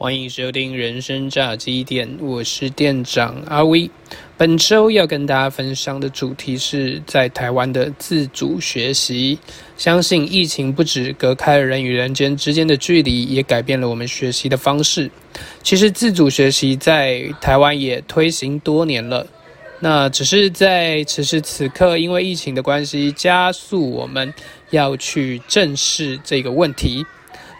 欢迎收听人生炸鸡店，我是店长阿威。本周要跟大家分享的主题是在台湾的自主学习。相信疫情不止隔开了人与人间之间的距离，也改变了我们学习的方式。其实自主学习在台湾也推行多年了，那只是在此时此刻，因为疫情的关系，加速我们要去正视这个问题。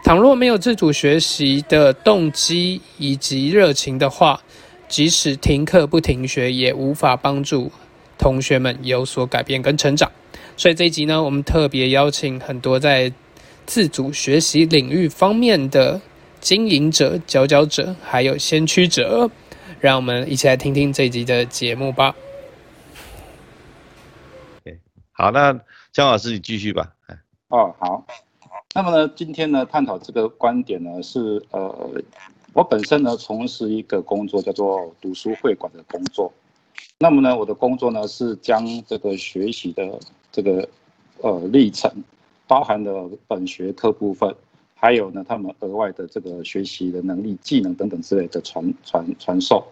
倘若没有自主学习的动机以及热情的话，即使停课不停学，也无法帮助同学们有所改变跟成长。所以这一集呢，我们特别邀请很多在自主学习领域方面的经营者、佼佼者，还有先驱者，让我们一起来听听这一集的节目吧。好，那江老师你继续吧。哦，好。那么呢，今天呢，探讨这个观点呢，是呃，我本身呢从事一个工作叫做读书会馆的工作。那么呢，我的工作呢是将这个学习的这个呃历程，包含了本学科部分，还有呢他们额外的这个学习的能力、技能等等之类的传传传授。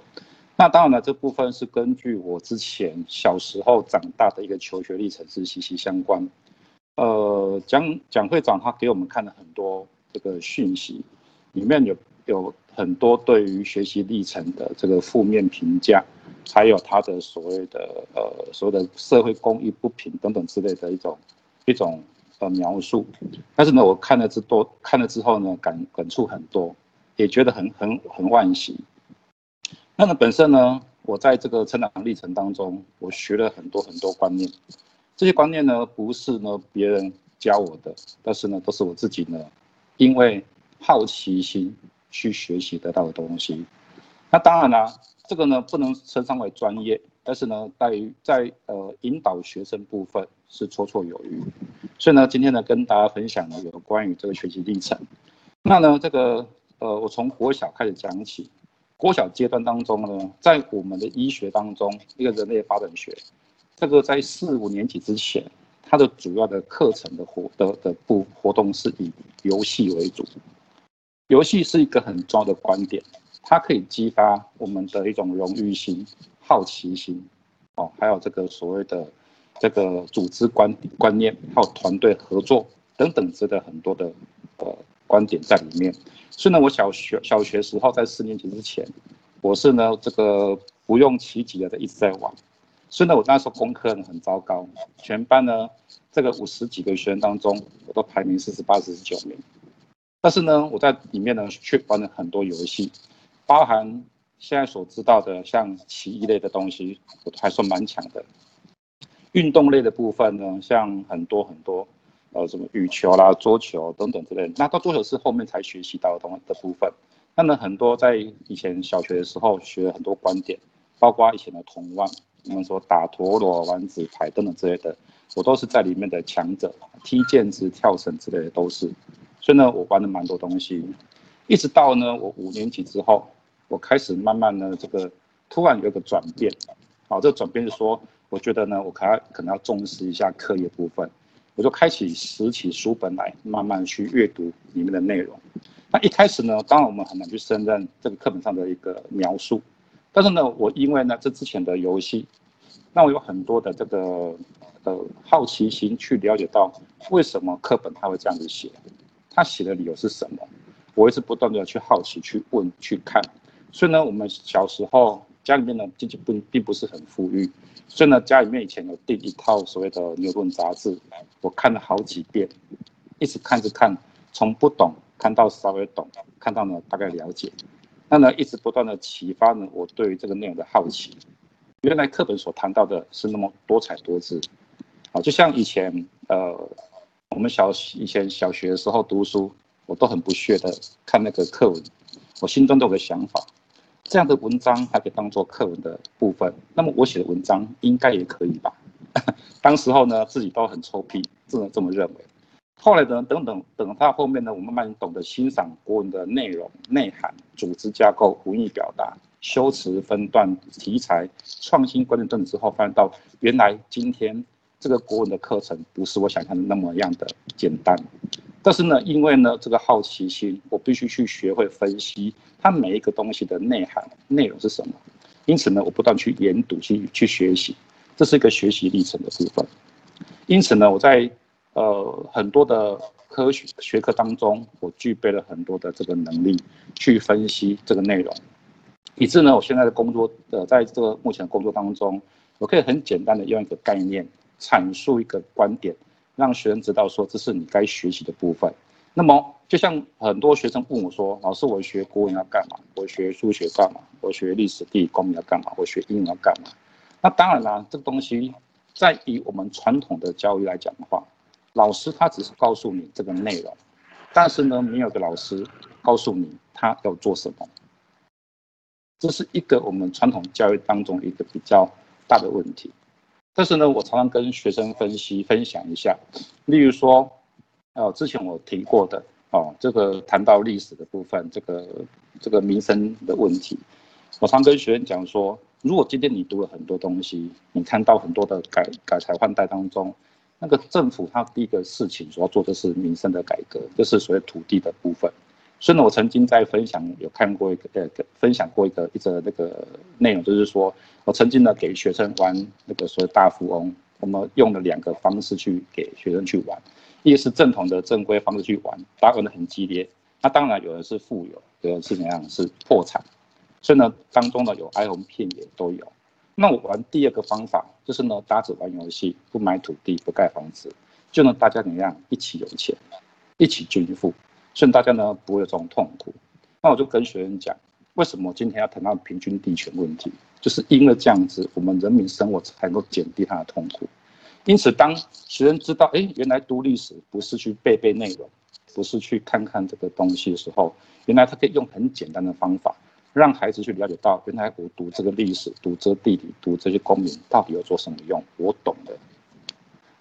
那当然了，这部分是根据我之前小时候长大的一个求学历程是息息相关。呃，蒋蒋会长他给我们看了很多这个讯息，里面有有很多对于学习历程的这个负面评价，还有他的所谓的呃所谓的社会公益不平等等之类的一种一种呃描述。但是呢，我看了之多看了之后呢，感感触很多，也觉得很很很惋惜。那么本身呢，我在这个成长历程当中，我学了很多很多观念。这些观念呢，不是呢别人教我的，但是呢，都是我自己呢，因为好奇心去学习得到的东西。那当然啦，这个呢不能称上为专业，但是呢，在于在呃引导学生部分是绰绰有余。所以呢，今天呢跟大家分享呢有关于这个学习历程。那呢，这个呃，我从国小开始讲起。国小阶段当中呢，在我们的医学当中，一个人类发展学。这个在四五年级之前，它的主要的课程的活的的部活动是以游戏为主。游戏是一个很重要的观点，它可以激发我们的一种荣誉心、好奇心，哦，还有这个所谓的这个组织观观念，还有团队合作等等之类的很多的呃观点在里面。所以呢，我小学小学时候在四年级之前，我是呢这个不用其极的一直在玩。所以呢，我那时候功课很糟糕，全班呢这个五十几个学生当中，我都排名四十八、四十九名。但是呢，我在里面呢却玩了很多游戏，包含现在所知道的像棋艺类的东西，我都还算蛮强的。运动类的部分呢，像很多很多，呃，什么羽球啦、桌球等等之类。那到桌球是后面才学习到的东的部分。那呢，很多在以前小学的时候学了很多观点，包括以前的童望。我们说打陀螺、玩纸牌等等之类的，我都是在里面的强者，踢毽子、跳绳之类的都是。所以呢，我玩了蛮多东西，一直到呢我五年级之后，我开始慢慢呢这个突然有个转变。好，这个转变是说，我觉得呢我可能可能要重视一下课业部分，我就开始拾起书本来，慢慢去阅读里面的内容。那一开始呢，当然我们很难去胜任这个课本上的一个描述。但是呢，我因为呢这之前的游戏，那我有很多的这个呃好奇心去了解到为什么课本他会这样子写，他写的理由是什么，我一直不断的去好奇去问去看。所以呢，我们小时候家里面呢经济不并不是很富裕，所以呢家里面以前有订一套所谓的牛顿杂志，我看了好几遍，一直看着看，从不懂看到稍微懂，看到呢大概了解。那呢，一直不断的启发呢，我对于这个内容的好奇。原来课本所谈到的是那么多彩多姿，好，就像以前呃，我们小以前小学的时候读书，我都很不屑的看那个课文，我心中都有个想法，这样的文章还可以当做课文的部分，那么我写的文章应该也可以吧？当时候呢，自己都很臭屁，只能这么认为。后来呢，等等等到后面呢，我慢慢懂得欣赏国文的内容、内涵、组织架构、文艺表达、修辞分段、题材、创新观念等等之后，发现到原来今天这个国文的课程不是我想象的那么样的简单。但是呢，因为呢这个好奇心，我必须去学会分析它每一个东西的内涵内容是什么。因此呢，我不断去研读去去学习，这是一个学习历程的部分。因此呢，我在呃很多的科学学科当中，我具备了很多的这个能力去分析这个内容，以致呢，我现在的工作呃在这个目前的工作当中，我可以很简单的用一个概念阐述一个观点。让学生知道说这是你该学习的部分。那么，就像很多学生问我说：“老师，我学国文要干嘛？我学数学干嘛？我学历史、地理、公民要干嘛？我学英文要干嘛？”那当然啦，这个东西在以我们传统的教育来讲的话，老师他只是告诉你这个内容，但是呢，没有个老师告诉你他要做什么。这是一个我们传统教育当中一个比较大的问题。但是呢，我常常跟学生分析分享一下，例如说，呃，之前我提过的哦，这个谈到历史的部分，这个这个民生的问题，我常跟学生讲说，如果今天你读了很多东西，你看到很多的改改朝换代当中，那个政府他第一个事情所要做的是民生的改革，就是所谓土地的部分。所以呢，我曾经在分享有看过一个呃，分享过一个一则那个内容，就是说我曾经呢给学生玩那个所谓大富翁，我们用了两个方式去给学生去玩，一个是正统的正规方式去玩，打玩的很激烈，那当然有人是富有，有人是怎样是破产，所以呢当中呢有哀鸿遍野都有。那我玩第二个方法就是呢，搭子玩游戏，不买土地，不盖房子，就能大家怎样一起有钱，一起均富。所以大家呢不会有这种痛苦，那我就跟学生讲，为什么今天要谈到平均地权问题？就是因为这样子，我们人民生活才能够减低他的痛苦。因此，当学生知道，哎，原来读历史不是去背背内容，不是去看看这个东西的时候，原来他可以用很简单的方法，让孩子去了解到，原来我读这个历史、读这地理、读这些公民，到底要做什么用？我懂的，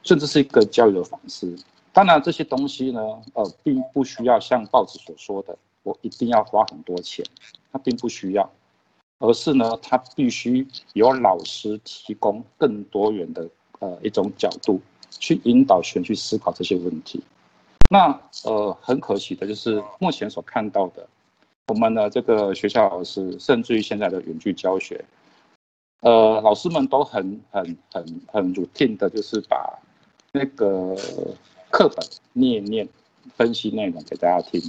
甚至是一个教育的方式。当然，这些东西呢，呃，并不需要像报纸所说的，我一定要花很多钱，它并不需要，而是呢，它必须由老师提供更多元的呃一种角度，去引导学生去思考这些问题。那呃，很可惜的就是目前所看到的，我们的这个学校老师，甚至于现在的远距教学，呃，老师们都很很很很 routine 的，就是把那个。课本念一念，分析内容给大家听。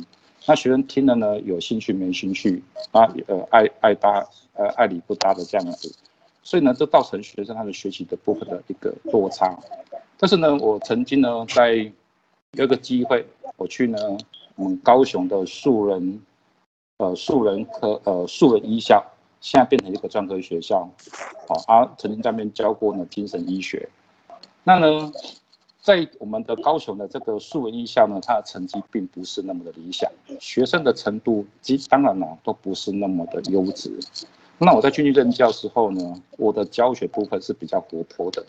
那学生听了呢，有兴趣没兴趣啊？呃，爱爱搭呃爱理不搭的这样子，所以呢，这造成学生他的学习的部分的一个落差。但是呢，我曾经呢，在有一个机会，我去呢，我们高雄的树人，呃，树人科呃树人医校，现在变成一个专科学校，好，他，曾经在那边教过呢精神医学。那呢？在我们的高雄的这个树人医校呢，他的成绩并不是那么的理想，学生的程度，及当然呢都不是那么的优质。那我在进去任教时候呢，我的教学部分是比较活泼的，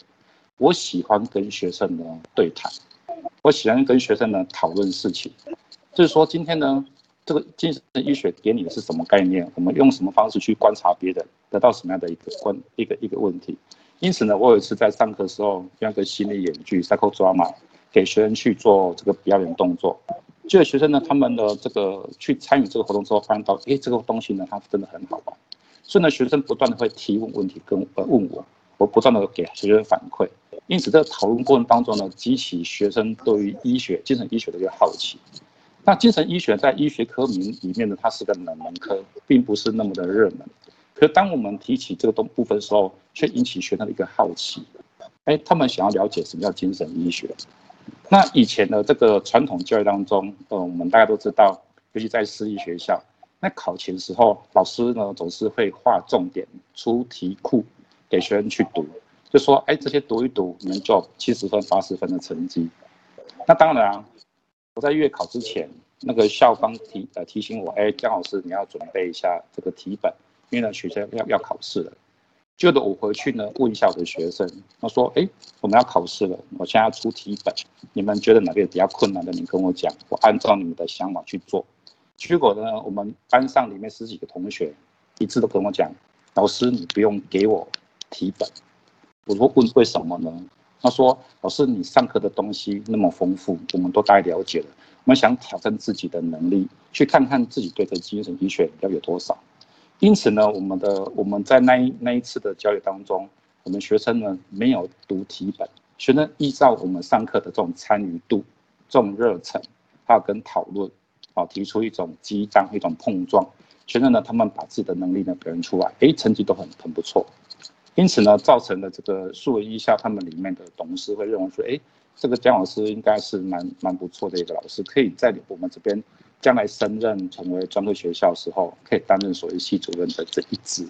我喜欢跟学生呢对谈，我喜欢跟学生呢讨论事情，就是说今天呢，这个精神医学给你的是什么概念？我们用什么方式去观察别人，得到什么样的一个观一个一个问题？因此呢，我有一次在上课的时候，用一个心理演剧 （psycho drama） 给学生去做这个表演动作。这个学生呢，他们的这个去参与这个活动之后，发现到，哎，这个东西呢，它真的很好玩。所以呢，学生不断的会提问问题跟呃问我，我不断的给学生反馈。因此，在讨论过程当中呢，激起学生对于医学、精神医学的一个好奇。那精神医学在医学科名里面呢，它是个冷门科，并不是那么的热门。可当我们提起这个东部分的时候，却引起学生的一个好奇，哎，他们想要了解什么叫精神医学。那以前的这个传统教育当中，呃，我们大家都知道，尤其在私立学校，那考前时候，老师呢总是会划重点、出题库给学生去读，就说，哎，这些读一读，你们就七十分、八十分的成绩。那当然，我在月考之前，那个校方提呃提醒我，哎，姜老师你要准备一下这个题本。因为呢，学校要要考试了，就得我回去呢问一下我的学生，他说：“哎，我们要考试了，我现在要出题本，你们觉得哪个比较困难的？你跟我讲，我按照你们的想法去做。”结果呢，我们班上里面十几个同学一致都跟我讲：“老师，你不用给我题本。”我说：“问为什么呢？”他说：“老师，你上课的东西那么丰富，我们都大概了解了，我们想挑战自己的能力，去看看自己对这精神医学要有多少。因此呢，我们的我们在那一那一次的交流当中，我们学生呢没有读题本，学生依照我们上课的这种参与度、这种热忱，还有跟讨论，啊，提出一种激荡、一种碰撞。学生呢，他们把自己的能力呢表现出来，哎，成绩都很很不错。因此呢，造成了这个数位艺校他们里面的董事会认为说，哎，这个姜老师应该是蛮蛮不错的一个老师，可以在我们这边将来升任成为专科学校时候，可以担任所谓系主任的这一职。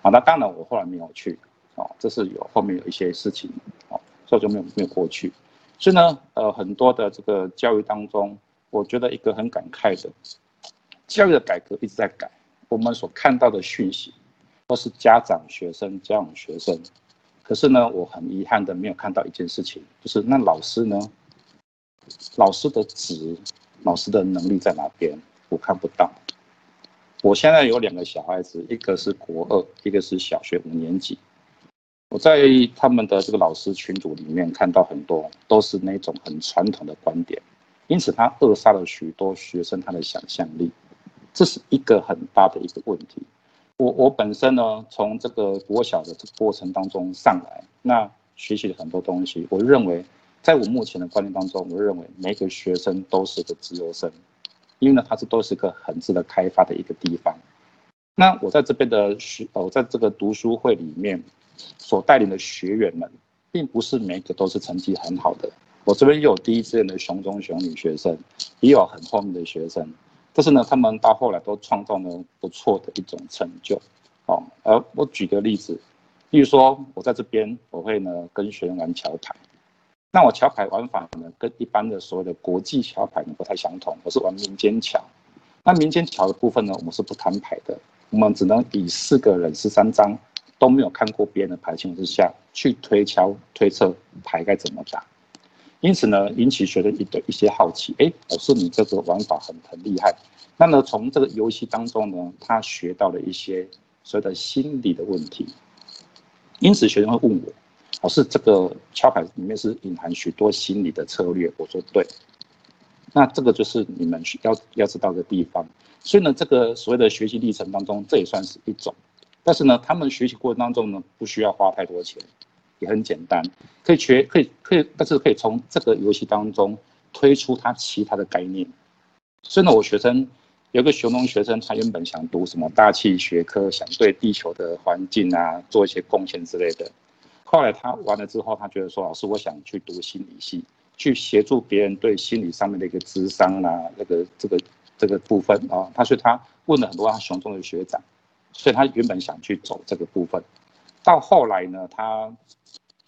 啊，那当然我后来没有去，啊，这是有后面有一些事情，啊，所以就没有没有过去。所以呢，呃，很多的这个教育当中，我觉得一个很感慨的，教育的改革一直在改，我们所看到的讯息。都是家长、学生、家长、学生，可是呢，我很遗憾的没有看到一件事情，就是那老师呢，老师的职、老师的能力在哪边？我看不到。我现在有两个小孩子，一个是国二，一个是小学五年级。我在他们的这个老师群组里面看到很多都是那种很传统的观点，因此他扼杀了许多学生他的想象力，这是一个很大的一个问题。我我本身呢，从这个国小的这个过程当中上来，那学习了很多东西。我认为，在我目前的观念当中，我认为每个学生都是个自由生，因为呢，它是都是个很值得开发的一个地方。那我在这边的学，我，在这个读书会里面所带领的学员们，并不是每个都是成绩很好的。我这边有第一志愿的熊中熊女学生，也有很后面的学生。但是呢，他们到后来都创造了不错的一种成就，哦，而我举个例子，例如说，我在这边我会呢跟学员玩桥牌，那我桥牌玩法呢跟一般的所谓的国际桥牌呢不太相同，我是玩民间桥，那民间桥的部分呢，我们是不摊牌的，我们只能以四个人十三张都没有看过别人的牌情况之下去推敲推测牌该怎么打。因此呢，引起学生一的一些好奇，哎，老师你这个玩法很很厉害。那么从这个游戏当中呢，他学到了一些所谓的心理的问题。因此学生会问我，老师这个敲牌里面是隐含许多心理的策略。我说对。那这个就是你们要要知道的地方。所以呢，这个所谓的学习历程当中，这也算是一种。但是呢，他们学习过程当中呢，不需要花太多钱。也很简单，可以学，可以可以，但是可以从这个游戏当中推出他其他的概念。所以呢，我学生有个熊农学生，他原本想读什么大气学科，想对地球的环境啊做一些贡献之类的。后来他完了之后，他觉得说，老师，我想去读心理系，去协助别人对心理上面的一个智商啊，那个这个这个部分啊。他说他问了很多他熊中的学长，所以他原本想去走这个部分。到后来呢，他。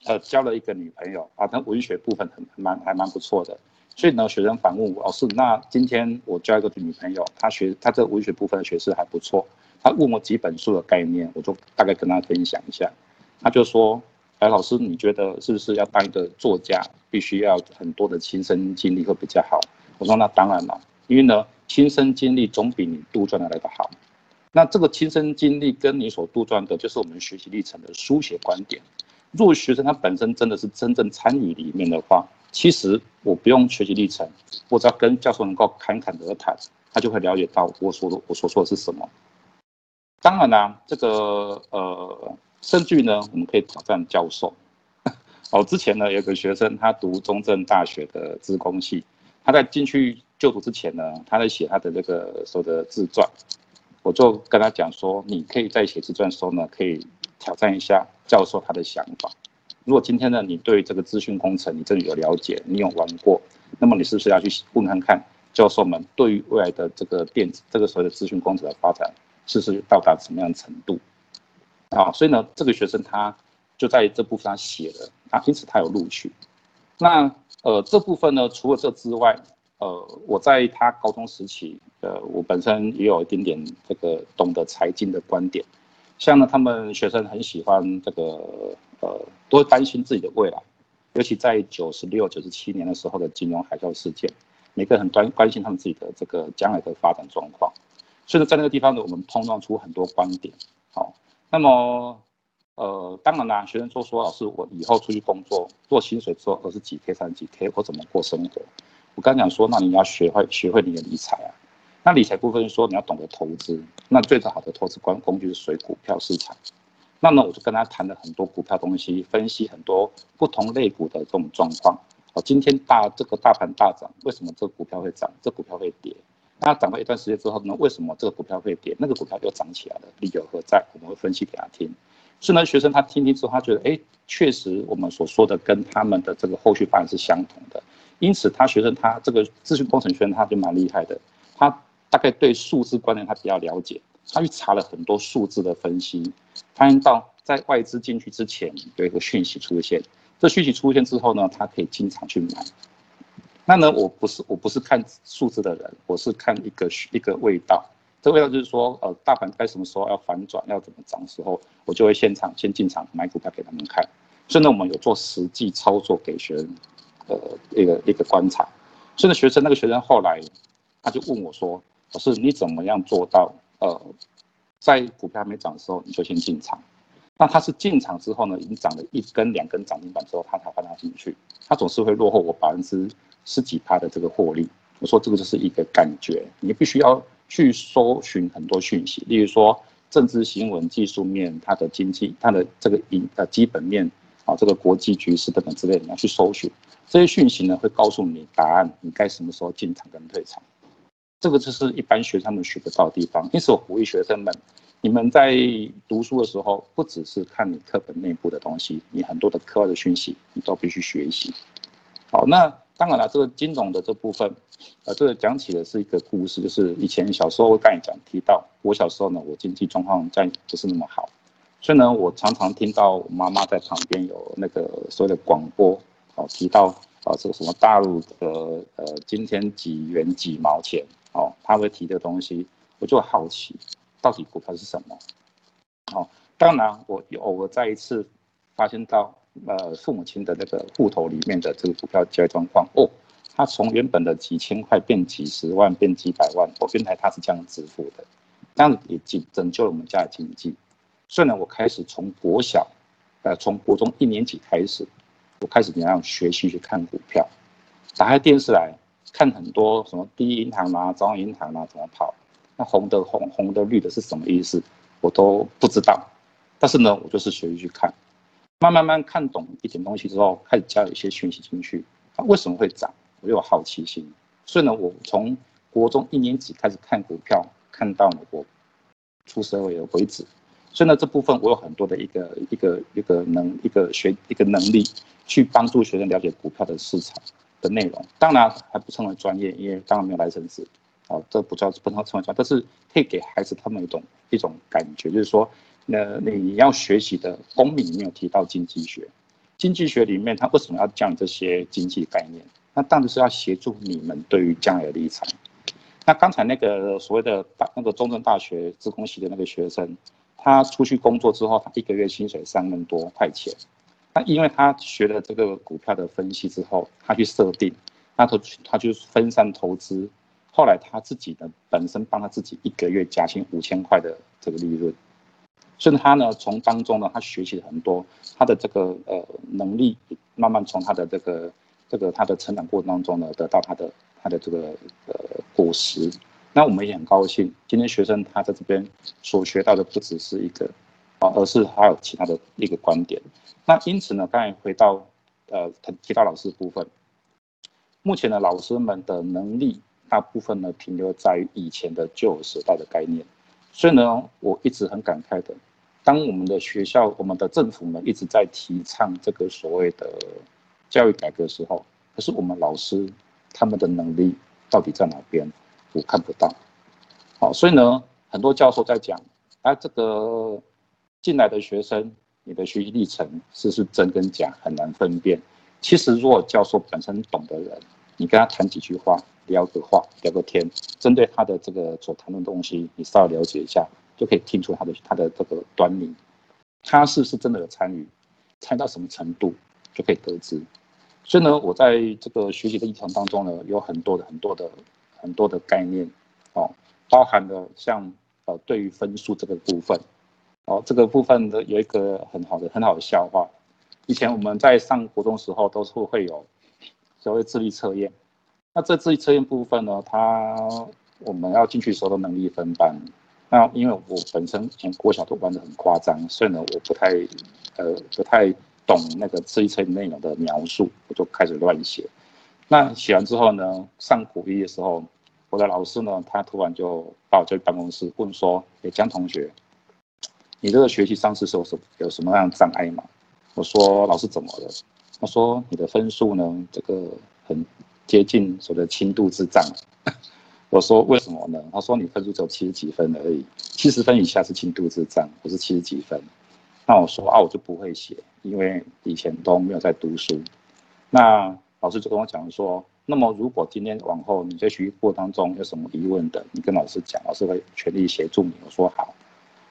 呃，交了一个女朋友啊，他文学部分很蛮还蛮不错的，所以呢，学生反问我，老师，那今天我交一个女朋友，她学她这文学部分的学识还不错，他问我几本书的概念，我就大概跟他分享一下，他就说，哎，老师，你觉得是不是要当一个作家，必须要很多的亲身经历会比较好？我说那当然了，因为呢，亲身经历总比你杜撰的来的好。那这个亲身经历跟你所杜撰的，就是我们学习历程的书写观点。如果学生他本身真的是真正参与里面的话，其实我不用学习历程，我只要跟教授能够侃侃而谈，他就会了解到我说的我所说的是什么。当然啦，这个呃，甚至呢，我们可以挑战教授。哦，之前呢有个学生他读中正大学的资工系，他在进去就读之前呢，他在写他的这个所的自传，我就跟他讲说，你可以在写自传时候呢，可以。挑战一下教授他的想法。如果今天呢，你对这个资讯工程你真的有了解，你有玩过，那么你是不是要去问看看教授们对于未来的这个电子这个所谓的资讯工程的发展，是不是到达什么样的程度？啊，所以呢，这个学生他就在这部分他写了，啊，因此他有录取。那呃这部分呢，除了这之外，呃，我在他高中时期，呃，我本身也有一点点这个懂得财经的观点。像呢，他们学生很喜欢这个，呃，多担心自己的未来，尤其在九十六、九十七年的时候的金融海啸事件，每个人很关关心他们自己的这个将来的发展状况。所以呢，在那个地方呢，我们碰撞出很多观点。好，那么，呃，当然啦，学生说说老师，我以后出去工作，做薪水之后二十几 K、三十几 K，我怎么过生活？我刚讲说，那你要学会学会你的理财啊。那理财部分说你要懂得投资，那最好的投资工工具是水股票市场。那么我就跟他谈了很多股票东西，分析很多不同类股的这种状况。哦，今天大这个大盘大涨，为什么这个股票会涨？这股票会跌？那涨了一段时间之后呢，为什么这个股票会跌？那个股票又涨起来了，理由何在？我们会分析给他听。所以呢，学生他听听之后，他觉得，哎，确实我们所说的跟他们的这个后续发展是相同的。因此，他学生他这个资讯工程学他就蛮厉害的，他大概对数字观念他比较了解，他去查了很多数字的分析，发现到在外资进去之前有一个讯息出现，这讯息出现之后呢，他可以经常去买。那呢，我不是我不是看数字的人，我是看一个一个味道。这味道就是说，呃，大盘该什么时候要反转，要怎么涨的时候，我就会现场先进场买股票给他们看。所以呢，我们有做实际操作给学生。呃，一个一个观察，所以呢，学生那个学生后来他就问我说：“可是，你怎么样做到呃，在股票还没涨的时候你就先进场？那他是进场之后呢，已经涨了一根两根涨停板之后，他才放进去，他总是会落后我百分之十几趴的这个获利。我说这个就是一个感觉，你必须要去搜寻很多讯息，例如说政治新闻、技术面、它的经济、它的这个影呃基本面啊，这个国际局势等等之类，你要去搜寻。”这些讯息呢，会告诉你答案，你该什么时候进场跟退场。这个就是一般学生们学不到的地方。因此，我鼓励学生们，你们在读书的时候，不只是看你课本内部的东西，你很多的课外的讯息，你都必须学习。好，那当然了，这个金融的这部分，呃，这个讲起的是一个故事，就是以前小时候我刚才讲提到，我小时候呢，我经济状况在不是那么好，所以呢，我常常听到我妈妈在旁边有那个所谓的广播。哦，提到啊，这个什么大陆的呃，今天几元几毛钱哦，他会提的东西，我就好奇，到底股票是什么？哦，当然我偶尔再一次发现到呃，父母亲的那个户头里面的这个股票交易状况哦，他从原本的几千块变几十万，变几百万，我原来他是这样支付的，这样也拯拯救了我们家的经济。所以呢，我开始从国小，呃，从国中一年级开始。我开始怎样学习去看股票，打开电视来看很多什么第一银行啊、中央银行啊怎么跑，那红的红、红的绿的是什么意思，我都不知道。但是呢，我就是学习去看，慢慢慢看懂一点东西之后，开始加一些讯息进去。它为什么会涨？我有好奇心，所以呢，我从国中一年级开始看股票，看到我出社会为止。所以呢，这部分我有很多的一个一个一个能一个学一个能力。去帮助学生了解股票的市场的内容，当然还不称为专业，因为当然没有来生子，啊，这不叫不能称为专，但是可以给孩子他们一种一种感觉，就是说，那你要学习的公民里面有提到经济学，经济学里面他为什么要讲这些经济概念？那当然是要协助你们对于将来的理财。那刚才那个所谓的大那个中正大学自工系的那个学生，他出去工作之后，他一个月薪水三万多块钱。那因为他学了这个股票的分析之后，他去设定，那他他就分散投资，后来他自己呢本身帮他自己一个月加薪五千块的这个利润，所以他呢从当中呢他学习很多，他的这个呃能力慢慢从他的这个这个他的成长过程当中呢得到他的他的这个呃果实，那我们也很高兴，今天学生他在这边所学到的不只是一个。啊，而是还有其他的一个观点。那因此呢，刚才回到呃提到老师部分，目前的老师们的能力大部分呢停留在以前的旧时代的概念。所以呢，我一直很感慨的，当我们的学校、我们的政府呢一直在提倡这个所谓的教育改革的时候，可是我们老师他们的能力到底在哪边？我看不到。好，所以呢，很多教授在讲啊这个。进来的学生，你的学习历程是是真跟假很难分辨。其实，如果教授本身懂的人，你跟他谈几句话，聊个话，聊个天，针对他的这个所谈论的东西，你稍微了解一下，就可以听出他的他的这个端倪。他是不是真的有参与，参与到什么程度，就可以得知。所以呢，我在这个学习的历程当中呢，有很多的很多的很多的概念，哦，包含了像呃对于分数这个部分。哦，这个部分的有一个很好的很好的笑话。以前我们在上国中时候都是会有所谓智力测验，那这次测验部分呢，它我们要进去时候的能力分班。那因为我本身从国小都玩的很夸张，所以呢，我不太呃不太懂那个智力测验内容的描述，我就开始乱写。那写完之后呢，上古一的时候，我的老师呢，他突然就把我叫去办公室问说：“诶，江同学，你这个学习上次是有什有什么样的障碍吗？”我说：“老师怎么了？”他说：“你的分数呢，这个很接近所谓的轻度智障。”我说：“为什么呢？”他说：“你分数只有七十几分而已，七十分以下是轻度智障，不是七十几分。”那我说：“啊，我就不会写，因为以前都没有在读书。”那老师就跟我讲说：“那么如果今天往后你在学习过程当中有什么疑问的，你跟老师讲，老师会全力协助你。”我说：“好。”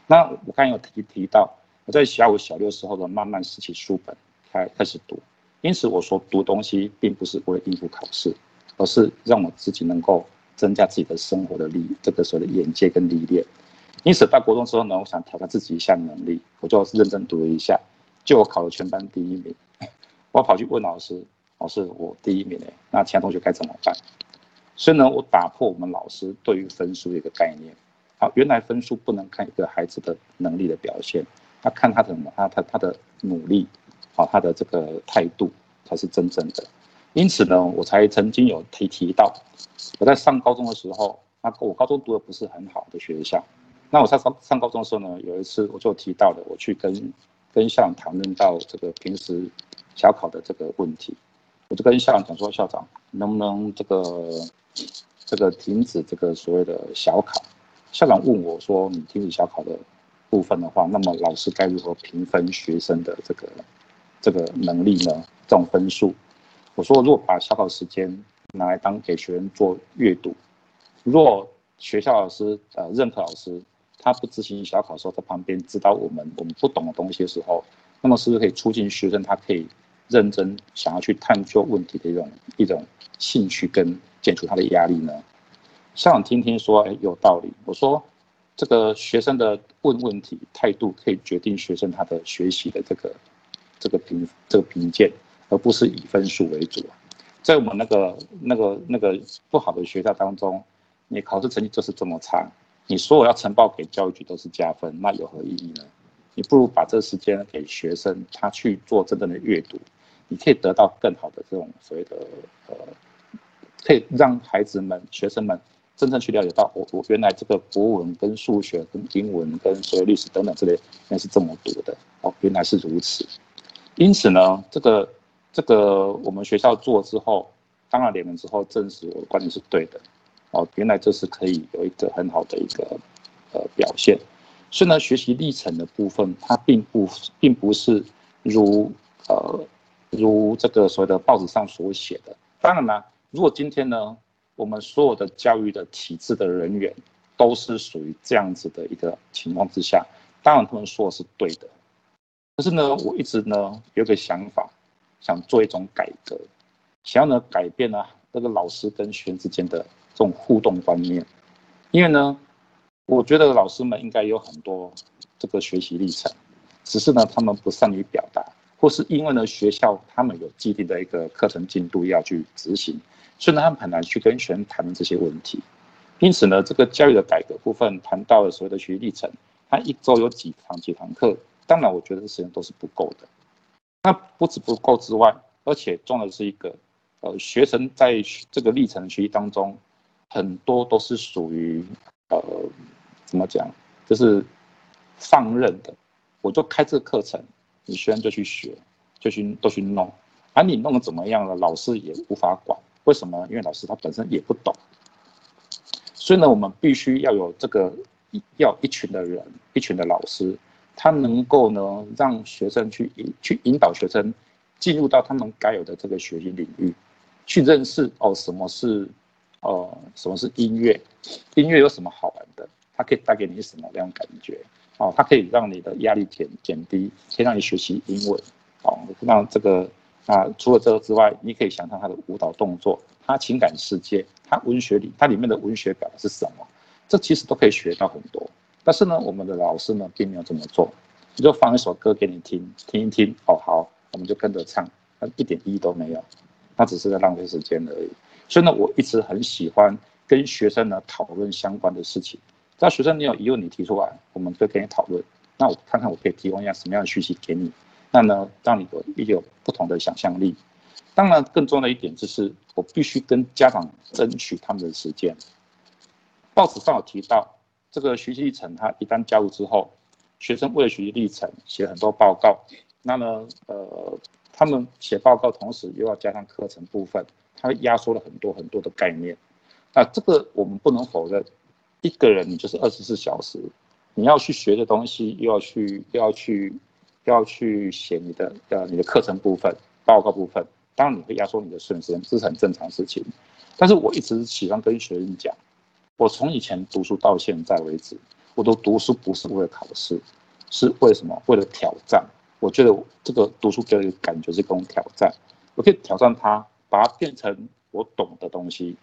那我刚有提提到，我在小五、小六时候的慢慢拾起书本，开开始读。因此我说读东西并不是为了应付考试，而是让我自己能够增加自己的生活的历这个时候的眼界跟历练。因此到国中之后呢，我想挑战自己一下能力，我就认真读了一下，就我考了全班第一名。我跑去问老师，老师我第一名哎，那其他同学该怎么办？所以呢，我打破我们老师对于分数的一个概念。好，原来分数不能看一个孩子的能力的表现，他看他的什么？他他他的努力，好，他的这个态度才是真正的。因此呢，我才曾经有提提到，我在上高中的时候，那我高中读的不是很好的学校，那我在上上高中的时候呢，有一次我就提到了，我去跟跟校长谈论到这个平时小考的这个问题，我就跟校长讲说，校长能不能这个这个停止这个所谓的小考？校长问我说：“你停止小考的部分的话，那么老师该如何评分学生的这个这个能力呢？这种分数？”我说：“如果把小考时间拿来当给学生做阅读，若学校老师呃任课老师他不执行小考的时候，在旁边指导我们我们不懂的东西的时候，那么是不是可以促进学生他可以认真想要去探究问题的一种一种兴趣跟减除他的压力呢？”校长听听说，哎，有道理。我说，这个学生的问问题态度可以决定学生他的学习的这个这个评这个评鉴，而不是以分数为主。在我们那个那个那个不好的学校当中，你考试成绩就是这么差，你说我要呈报给教育局都是加分，那有何意义呢？你不如把这时间给学生，他去做真正的阅读，你可以得到更好的这种所谓的呃，可以让孩子们、学生们。真正去了解到，我我原来这个国文跟数学跟英文跟所有历史等等之类，原来是这么读的哦，原来是如此。因此呢，这个这个我们学校做之后，当然两年之后证实我的观点是对的哦，原来这是可以有一个很好的一个呃表现。所以呢，学习历程的部分，它并不并不是如呃如这个所谓的报纸上所写的。当然呢，如果今天呢。我们所有的教育的体制的人员，都是属于这样子的一个情况之下，当然他们说的是对的。可是呢，我一直呢有个想法，想做一种改革，想要呢改变呢这个老师跟学生之间的这种互动观念。因为呢，我觉得老师们应该有很多这个学习历程，只是呢他们不善于表达，或是因为呢学校他们有既定的一个课程进度要去执行。所以呢，他们很难去跟学生谈论这些问题。因此呢，这个教育的改革部分谈到了所谓的学习历程，他一周有几堂几堂课，当然我觉得时间都是不够的。那不止不够之外，而且重要的是一个，呃，学生在这个历程学习当中，很多都是属于呃，怎么讲，就是放任的。我就开这个课程，你学生就去学，就去都去弄，而你弄得怎么样了，老师也无法管。为什么？因为老师他本身也不懂，所以呢，我们必须要有这个要一群的人，一群的老师，他能够呢让学生去引去引导学生进入到他们该有的这个学习领域，去认识哦什么是呃什么是音乐，音乐有什么好玩的，它可以带给你什么样感觉哦，它可以让你的压力减减低，可以让你学习英文哦，让这个。啊，除了这个之外，你可以想象他的舞蹈动作，他情感世界，他文学里，它里面的文学表达是什么？这其实都可以学到很多。但是呢，我们的老师呢，并没有这么做，你就放一首歌给你听，听一听，哦，好，我们就跟着唱，那一点意义都没有，那只是在浪费时间而已。所以呢，我一直很喜欢跟学生呢讨论相关的事情。只要学生你有疑问，你提出来，我们就跟你讨论。那我看看我可以提供一下什么样的讯息给你，那呢，让你有一有不同的想象力。当然，更重要的一点就是，我必须跟家长争取他们的时间。报纸上有提到，这个学习历程，他一旦加入之后，学生为了学习历程写很多报告。那么，呃，他们写报告同时又要加上课程部分，他压缩了很多很多的概念。那这个我们不能否认，一个人你就是二十四小时，你要去学的东西，又要去又要去又要去写你的呃你的课程部分、报告部分。当然你会压缩你的瞬间，这是很正常事情。但是我一直喜欢跟学生讲，我从以前读书到现在为止，我都读书不是为了考试，是为什么？为了挑战。我觉得这个读书给我的感觉是一种挑战，我可以挑战它，把它变成我懂的东西，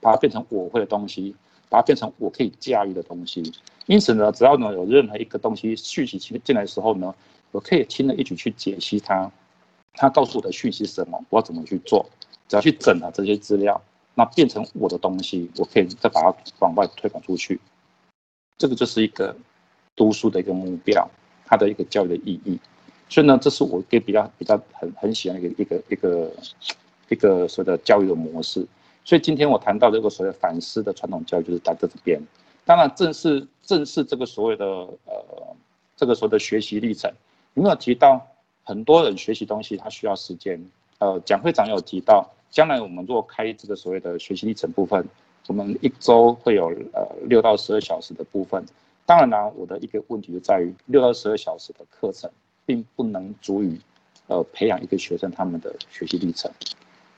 把它变成我会的东西，把它变成我可以驾驭的东西。因此呢，只要呢有任何一个东西讯息进进来的时候呢，我可以轻而易举去解析它。它告诉我的讯息是什么？我要怎么去做？只要去整合这些资料，那变成我的东西，我可以再把它往外推广出去。这个就是一个读书的一个目标，它的一个教育的意义。所以呢，这是我给比较比较很很喜欢一个一个一个一个所谓的教育的模式。所以今天我谈到这个所谓反思的传统教育，就是在这边。当然，正是正是这个所谓的呃这个所谓的学习历程，有没有提到？很多人学习东西，他需要时间。呃，蒋会长有提到，将来我们如果开这个所谓的学习历程部分，我们一周会有呃六到十二小时的部分。当然呢，我的一个问题就在于，六到十二小时的课程并不能足以呃培养一个学生他们的学习历程。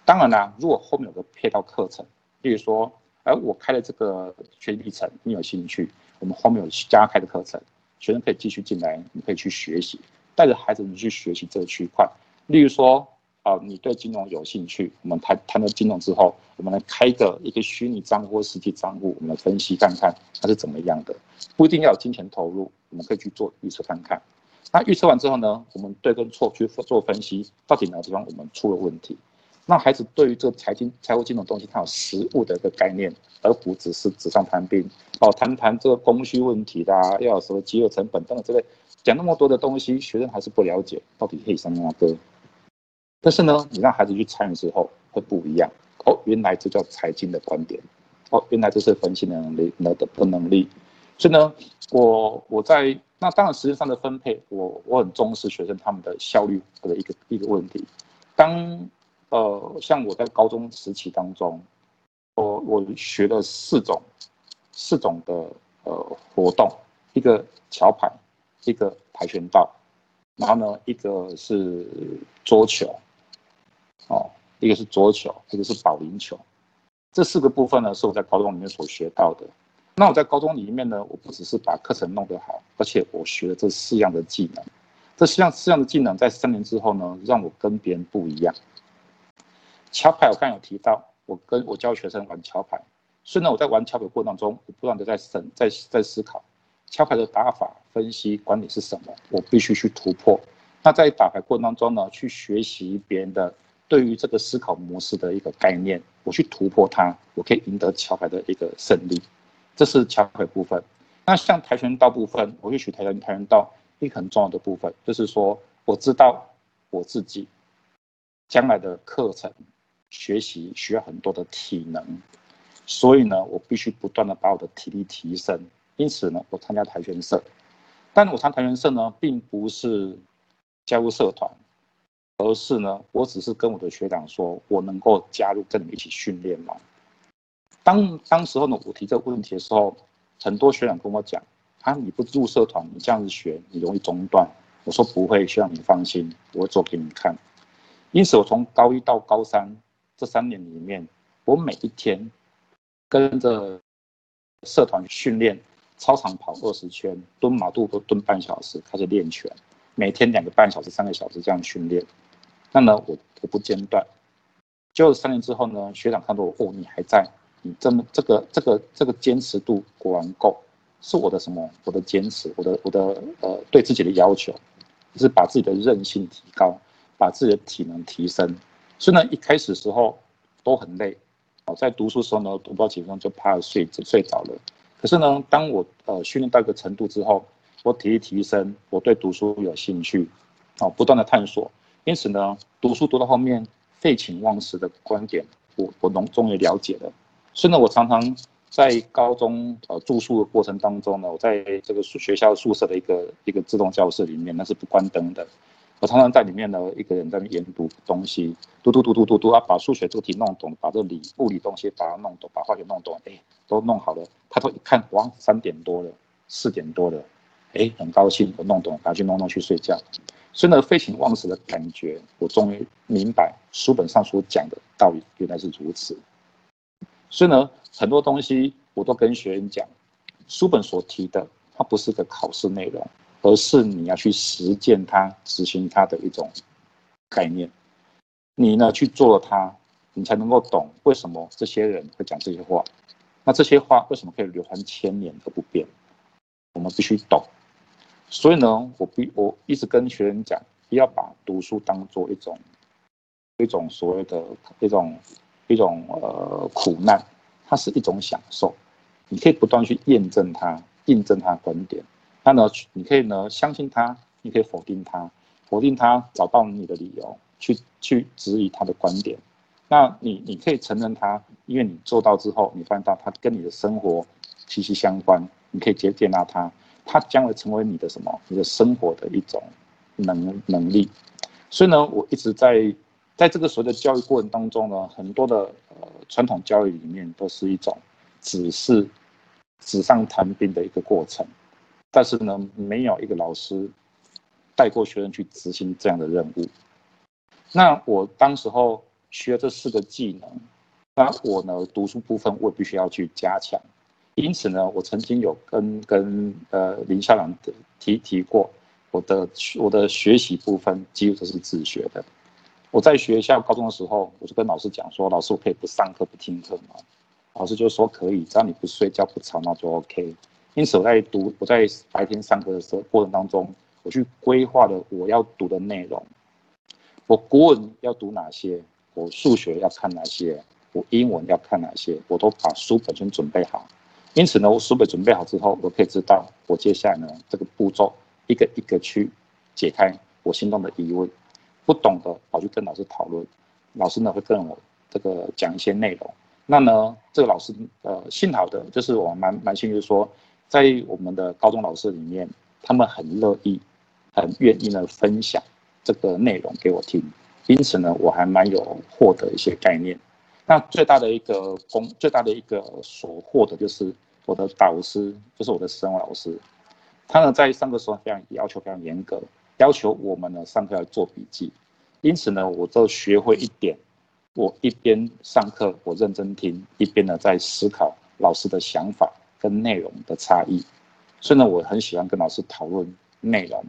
当然啦，如果后面有个配套课程，例如说，哎，我开了这个学习历程，你有兴趣，我们后面有加开的课程，学生可以继续进来，你可以去学习。带着孩子们去学习这个区块，例如说，啊，你对金融有兴趣，我们谈谈了金融之后，我们来开个一个虚拟账户或实际账户，我们来分析看看它是怎么样的，不一定要有金钱投入，我们可以去做预测看看。那预测完之后呢，我们对跟错去做分析，到底哪个地方我们出了问题？那孩子对于这个财经、财务金融东西，他有实物的一个概念，而不只是纸上谈兵哦，谈谈这个供需问题的，要有什么机会成本等等之类。讲那么多的东西，学生还是不了解到底可以上哪个。但是呢，你让孩子去参与之后会不一样哦。原来这叫财经的观点哦，原来这是分析的能力、的的能力。所以呢，我我在那当然时间上的分配，我我很重视学生他们的效率的一个一个问题。当呃像我在高中时期当中，我我学了四种四种的呃活动，一个桥牌。一个跆拳道，然后呢，一个是桌球，哦，一个是桌球，一个是保龄球，这四个部分呢是我在高中里面所学到的。那我在高中里面呢，我不只是把课程弄得好，而且我学了这四样的技能。这四样四样的技能在三年之后呢，让我跟别人不一样。桥牌我刚有提到，我跟我教学生玩桥牌，所以呢，我在玩桥牌过程当中，我不断的在审，在在思考。桥牌的打法分析管理是什么？我必须去突破。那在打牌过程当中呢，去学习别人的对于这个思考模式的一个概念，我去突破它，我可以赢得桥牌的一个胜利。这是桥牌部分。那像跆拳道部分，我去学跆拳跆拳道一个很重要的部分，就是说我知道我自己将来的课程学习需要很多的体能，所以呢，我必须不断的把我的体力提升。因此呢，我参加跆拳社，但我参跆拳社呢，并不是加入社团，而是呢，我只是跟我的学长说，我能够加入跟你们一起训练吗？当当时候呢，我提这个问题的时候，很多学长跟我讲，啊，你不入社团，你这样子学，你容易中断。我说不会，学长你放心，我会做给你看。因此，我从高一到高三这三年里面，我每一天跟着社团训练。操场跑二十圈，蹲马步都蹲半小时，开始练拳，每天两个半小时、三个小时这样训练。那呢，我我不间断。就三年之后呢，学长看到我，哦，你还在，你这么这个这个这个坚持度果然够，是我的什么？我的坚持，我的我的呃对自己的要求，就是把自己的韧性提高，把自己的体能提升。所以呢，一开始时候都很累，哦，在读书时候呢，读不到几分钟就趴着睡睡着了。可是呢，当我呃训练到一个程度之后，我体力提升，我对读书有兴趣，哦，不断的探索，因此呢，读书读到后面废寝忘食的观点，我我终终于了解了。所以呢，我常常在高中呃住宿的过程当中呢，我在这个学校宿舍的一个一个自动教室里面，那是不关灯的。我常常在里面呢，一个人在那研读东西，读读读读读读啊，把数学这个题弄懂，把这理物理东西把它弄懂，把化学弄懂，哎，都弄好了。他都一看，哇，三点多了，四点多了，哎，很高兴，我弄懂，拿去弄弄去睡觉。所以呢，废寝忘食的感觉，我终于明白书本上所讲的道理原来是如此。所以呢，很多东西我都跟学员讲，书本所提的，它不是个考试内容。而是你要去实践它、执行它的一种概念，你呢去做了它，你才能够懂为什么这些人会讲这些话。那这些话为什么可以流传千年都不变？我们必须懂。所以呢，我必我一直跟学生讲，不要把读书当做一种一种所谓的一种一种呃苦难，它是一种享受。你可以不断去验证它，印证它观点。那呢，你可以呢相信他，你可以否定他，否定他，找到你的理由去去质疑他的观点。那你你可以承认他，因为你做到之后，你发现到他跟你的生活息息相关，你可以接接纳他，他将会成为你的什么？你的生活的一种能能力。所以呢，我一直在在这个所谓的教育过程当中呢，很多的呃传统教育里面都是一种只是纸上谈兵的一个过程。但是呢，没有一个老师带过学生去执行这样的任务。那我当时候学这四个技能，那我呢读书部分我也必须要去加强。因此呢，我曾经有跟跟呃林校长提提过，我的我的学习部分几乎都是自学的。我在学校高中的时候，我就跟老师讲说，老师我可以不上课不听课吗？老师就说可以，只要你不睡觉不吵闹就 OK。因此，我在读我在白天上课的时候过程当中，我去规划了我要读的内容。我国文要读哪些？我数学要看哪些？我英文要看哪些？我都把书本先准备好。因此呢，我书本准备好之后，我可以知道我接下来呢这个步骤一个一个去解开我心中的疑问。不懂的，跑去跟老师讨论，老师呢会跟我这个讲一些内容。那呢，这个老师呃，幸好的就是我蛮蛮幸运说。在我们的高中老师里面，他们很乐意、很愿意呢分享这个内容给我听，因此呢，我还蛮有获得一些概念。那最大的一个功，最大的一个所获的就是我的导师，就是我的生物老师，他呢在上课时候非常要求非常严格，要求我们呢上课要做笔记。因此呢，我就学会一点，我一边上课我认真听，一边呢在思考老师的想法。跟内容的差异，所以呢，我很喜欢跟老师讨论内容。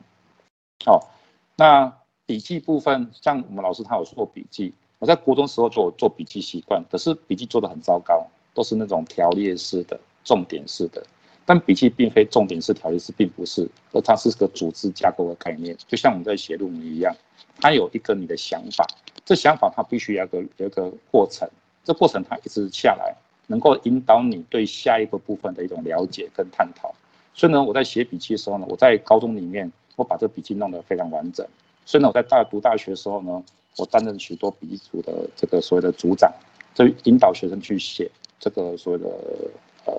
好，那笔记部分，像我们老师他有做笔记，我在国中时候就有做笔记习惯，可是笔记做的很糟糕，都是那种条列式的、重点式的。但笔记并非重点式、条列式，并不是，而它是个组织架构的概念，就像我们在写论文一样，它有一个你的想法，这想法它必须要个有一个过程，这过程它一直下来。能够引导你对下一个部分的一种了解跟探讨，所以呢，我在写笔记的时候呢，我在高中里面我把这笔记弄得非常完整。所以呢，我在大读大学的时候呢，我担任许多笔记组的这个所谓的组长，就引导学生去写这个所谓的呃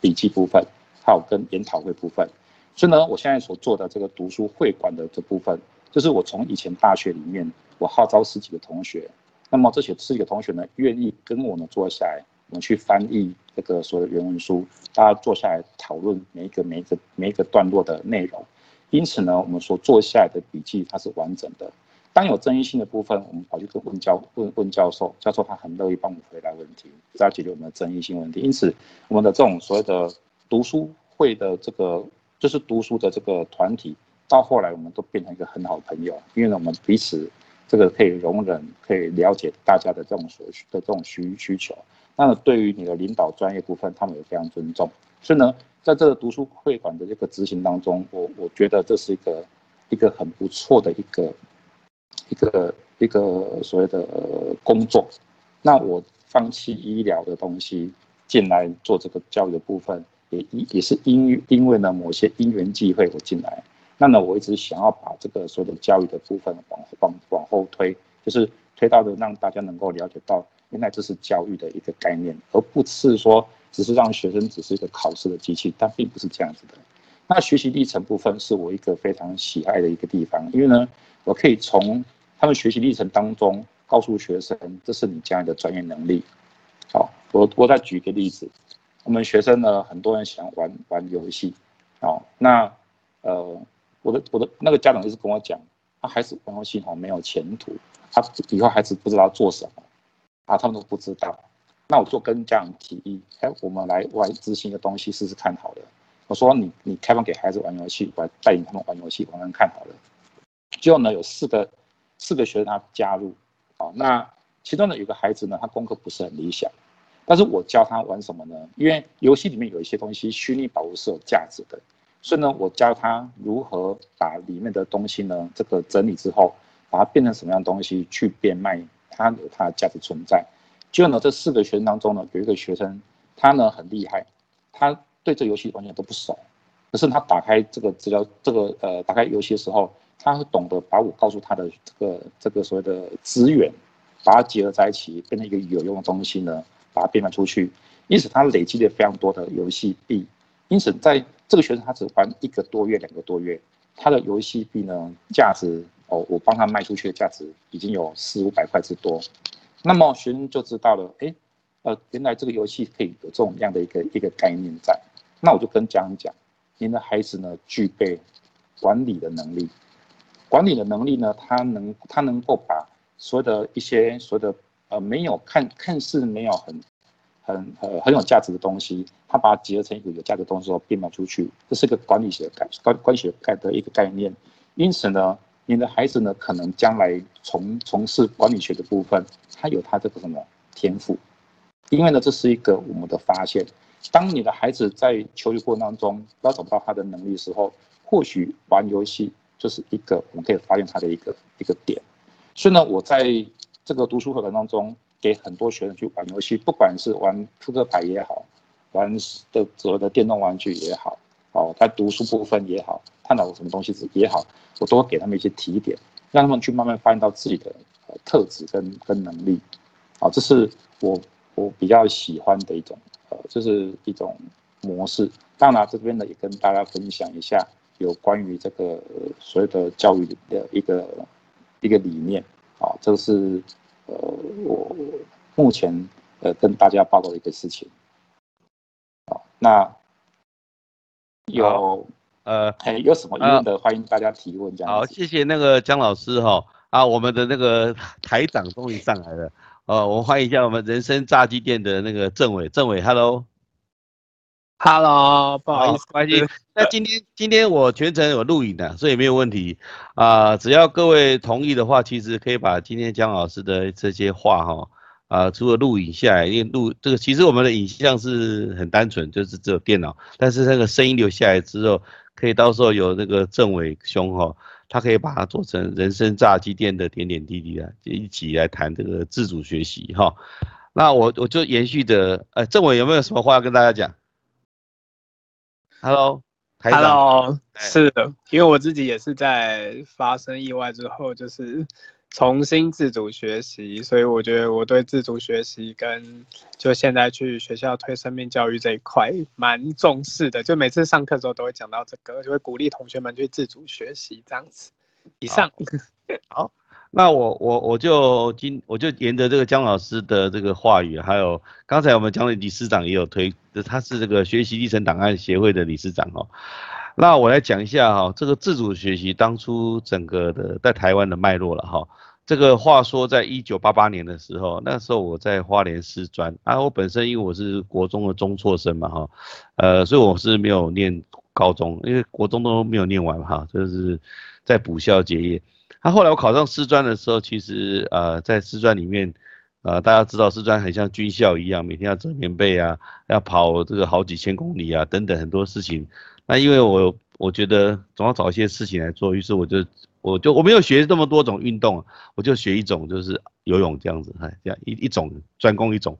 笔记部分，还有跟研讨会部分。所以呢，我现在所做的这个读书会馆的这部分，就是我从以前大学里面我号召十几个同学，那么这些十几个同学呢，愿意跟我呢坐下来。我们去翻译这个所有的原文书，大家坐下来讨论每一个每一个每一个段落的内容。因此呢，我们所做下来的笔记它是完整的。当有争议性的部分，我们跑去问教问问教授，教授他很乐意帮我们回答问题，只要解决我们的争议性问题。因此，我们的这种所谓的读书会的这个就是读书的这个团体，到后来我们都变成一个很好的朋友，因为呢，我们彼此这个可以容忍，可以了解大家的这种所需的这种需需求。那对于你的领导专业部分，他们也非常尊重。所以呢，在这个读书会馆的这个执行当中，我我觉得这是一个一个很不错的一个一个一个所谓的工作。那我放弃医疗的东西进来做这个教育的部分，也也是因因为呢某些因缘际会我进来。那呢，我一直想要把这个所有的教育的部分往往往后推，就是推到的让大家能够了解到，原来这是教育的一个概念，而不是说只是让学生只是一个考试的机器，但并不是这样子的。那学习历程部分是我一个非常喜爱的一个地方，因为呢，我可以从他们学习历程当中告诉学生，这是你将来的专业能力。好，我我再举一个例子，我们学生呢，很多人喜欢玩玩游戏，好，那呃。我的我的那个家长就是跟我讲，他孩子玩游戏好没有前途，他以后孩子不知道做什么，啊他们都不知道，那我就跟家长提议，哎我们来玩执行一个东西试试看好了，我说你你开放给孩子玩游戏，我带领他们玩游戏玩玩看好了，最后呢有四个四个学生他加入，啊那其中呢有个孩子呢他功课不是很理想，但是我教他玩什么呢？因为游戏里面有一些东西虚拟宝物是有价值的。所以呢，我教他如何把里面的东西呢，这个整理之后，把它变成什么样东西去变卖，它有它的价值存在。就呢，这四个学生当中呢，有一个学生，他呢很厉害，他对这游戏完全都不熟，可是他打开这个资料，这个呃打开游戏的时候，他会懂得把我告诉他的这个这个所谓的资源，把它结合在一起，变成一个有用的东西呢，把它变卖出去，因此他累积了非常多的游戏币。因此，在这个学生他只玩一个多月、两个多月，他的游戏币呢价值哦，我帮他卖出去的价值已经有四五百块之多。那么学生就知道了，哎，呃，原来这个游戏可以有这种样的一个一个概念在。那我就跟家长讲，您的孩子呢具备管理的能力，管理的能力呢，他能他能够把所有的一些所有的呃没有看看似没有很。很呃很有价值的东西，他把它结合成一个有价值的东西后变卖出去，这是个管理学概关关系概的一个概念。因此呢，你的孩子呢，可能将来从从事管理学的部分，他有他这个什么天赋。因为呢，这是一个我们的发现。当你的孩子在求学过程当中，不找不到他的能力的时候，或许玩游戏就是一个我们可以发现他的一个一个点。所以呢，我在这个读书会当中。给很多学生去玩游戏，不管是玩扑克牌也好，玩的所谓的电动玩具也好，哦，在读书部分也好，探讨什么东西也好，我都会给他们一些提点，让他们去慢慢发现到自己的特质跟跟能力，啊，这是我我比较喜欢的一种呃，就是一种模式。当然，这边呢也跟大家分享一下有关于这个所谓的教育的一个一个理念，啊，这个是。呃，我目前呃跟大家报告的一个事情，好，那有呃，还有什么疑问的，欢迎大家提问。这样好，谢谢那个江老师哈啊，我们的那个台长终于上来了，呃，我们欢迎一下我们人生炸鸡店的那个政委，政委，Hello。Hello，不好意思，关系。那今天今天我全程有录影的，所以没有问题啊。只要各位同意的话，其实可以把今天江老师的这些话哈啊，除了录影下来，因为录这个其实我们的影像是很单纯，就是只有电脑，但是那个声音留下来之后，可以到时候有那个政委兄哈，他可以把它做成人生炸鸡店的点点滴滴啊，就一起来谈这个自主学习哈。那我我就延续的，呃，政委有没有什么话要跟大家讲？Hello，Hello，是的，因为我自己也是在发生意外之后，就是重新自主学习，所以我觉得我对自主学习跟就现在去学校推生命教育这一块蛮重视的，就每次上课的时候都会讲到这个，就会鼓励同学们去自主学习这样子。以上，好。那我我我就今我就沿着这个姜老师的这个话语，还有刚才我们讲的理事长也有推，他是这个学习历程档案协会的理事长哦。那我来讲一下哈，这个自主学习当初整个的在台湾的脉络了哈。这个话说在一九八八年的时候，那时候我在花莲师专啊，我本身因为我是国中的中辍生嘛哈，呃，所以我是没有念高中，因为国中都没有念完哈，就是在补校结业。那后来我考上师专的时候，其实呃在师专里面，呃大家知道师专很像军校一样，每天要折棉被啊，要跑这个好几千公里啊等等很多事情。那因为我我觉得总要找一些事情来做，于是我就我就我没有学这么多种运动，我就学一种就是游泳这样子，哎，这样一一种专攻一种。